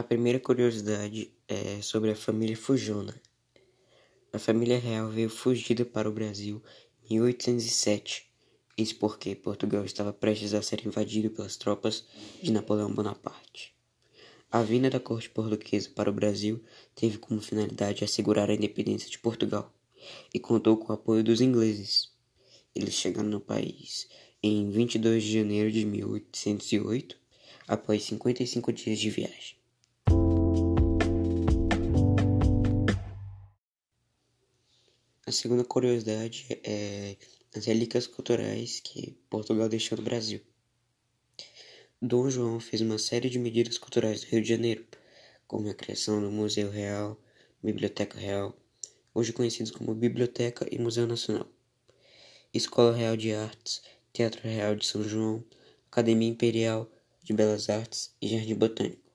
A primeira curiosidade é sobre a família Fujona. A família real veio fugida para o Brasil em 1807, isso porque Portugal estava prestes a ser invadido pelas tropas de Napoleão Bonaparte. A vinda da corte portuguesa para o Brasil teve como finalidade assegurar a independência de Portugal e contou com o apoio dos ingleses. Eles chegaram no país em 22 de janeiro de 1808, após 55 dias de viagem. A segunda curiosidade é as relíquias culturais que Portugal deixou no Brasil. Dom João fez uma série de medidas culturais no Rio de Janeiro, como a criação do Museu Real, Biblioteca Real, hoje conhecidos como Biblioteca e Museu Nacional, Escola Real de Artes, Teatro Real de São João, Academia Imperial de Belas Artes e Jardim Botânico.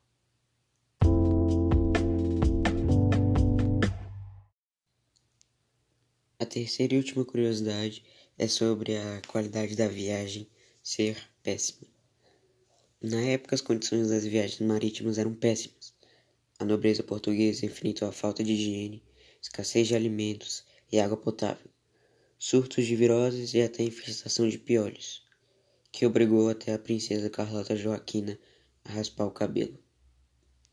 A terceira e última curiosidade é sobre a qualidade da viagem ser péssima. Na época, as condições das viagens marítimas eram péssimas. A nobreza portuguesa enfrentou a falta de higiene, escassez de alimentos e água potável, surtos de viroses e até infestação de piolhos, que obrigou até a princesa Carlota Joaquina a raspar o cabelo.